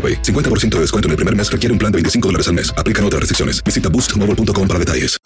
AroPay. 50% de descuento en el primer mes requiere un plan de 25 dólares al mes. Aplican otras restricciones. Visita boostmobile.com para detalles.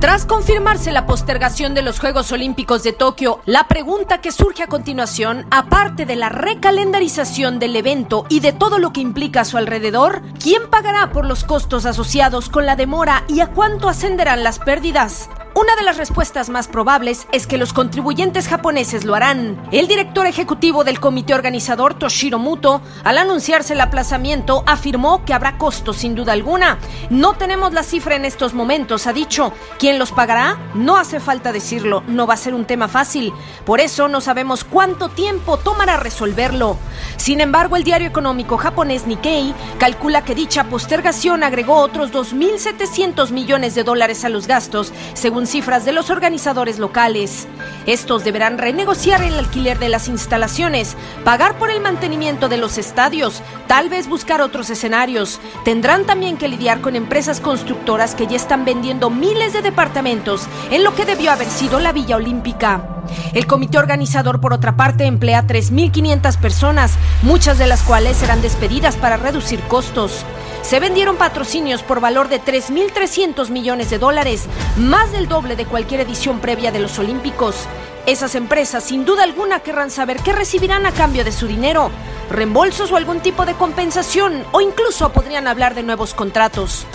Tras confirmarse la postergación de los Juegos Olímpicos de Tokio, la pregunta que surge a continuación, aparte de la recalendarización del evento y de todo lo que implica a su alrededor, ¿quién pagará por los costos asociados con la demora y a cuánto ascenderán las pérdidas? Una de las respuestas más probables es que los contribuyentes japoneses lo harán. El director ejecutivo del comité organizador, Toshiro Muto, al anunciarse el aplazamiento, afirmó que habrá costos sin duda alguna. No tenemos la cifra en estos momentos, ha dicho. ¿Quién los pagará? No hace falta decirlo, no va a ser un tema fácil. Por eso no sabemos cuánto tiempo tomará resolverlo. Sin embargo, el diario económico japonés Nikkei calcula que dicha postergación agregó otros 2.700 millones de dólares a los gastos, según cifras de los organizadores locales. Estos deberán renegociar el alquiler de las instalaciones, pagar por el mantenimiento de los estadios, tal vez buscar otros escenarios. Tendrán también que lidiar con empresas constructoras que ya están vendiendo miles de departamentos en lo que debió haber sido la Villa Olímpica. El comité organizador, por otra parte, emplea 3.500 personas, muchas de las cuales serán despedidas para reducir costos. Se vendieron patrocinios por valor de 3.300 millones de dólares, más del doble de cualquier edición previa de los Olímpicos. Esas empresas sin duda alguna querrán saber qué recibirán a cambio de su dinero, reembolsos o algún tipo de compensación, o incluso podrían hablar de nuevos contratos.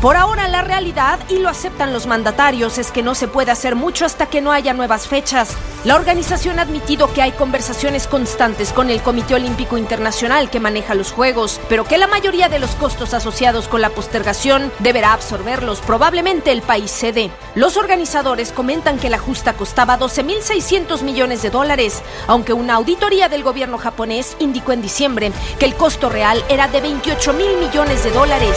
Por ahora la realidad, y lo aceptan los mandatarios, es que no se puede hacer mucho hasta que no haya nuevas fechas. La organización ha admitido que hay conversaciones constantes con el Comité Olímpico Internacional que maneja los Juegos, pero que la mayoría de los costos asociados con la postergación deberá absorberlos probablemente el país sede. Los organizadores comentan que la justa costaba 12.600 millones de dólares, aunque una auditoría del gobierno japonés indicó en diciembre que el costo real era de 28 mil millones de dólares.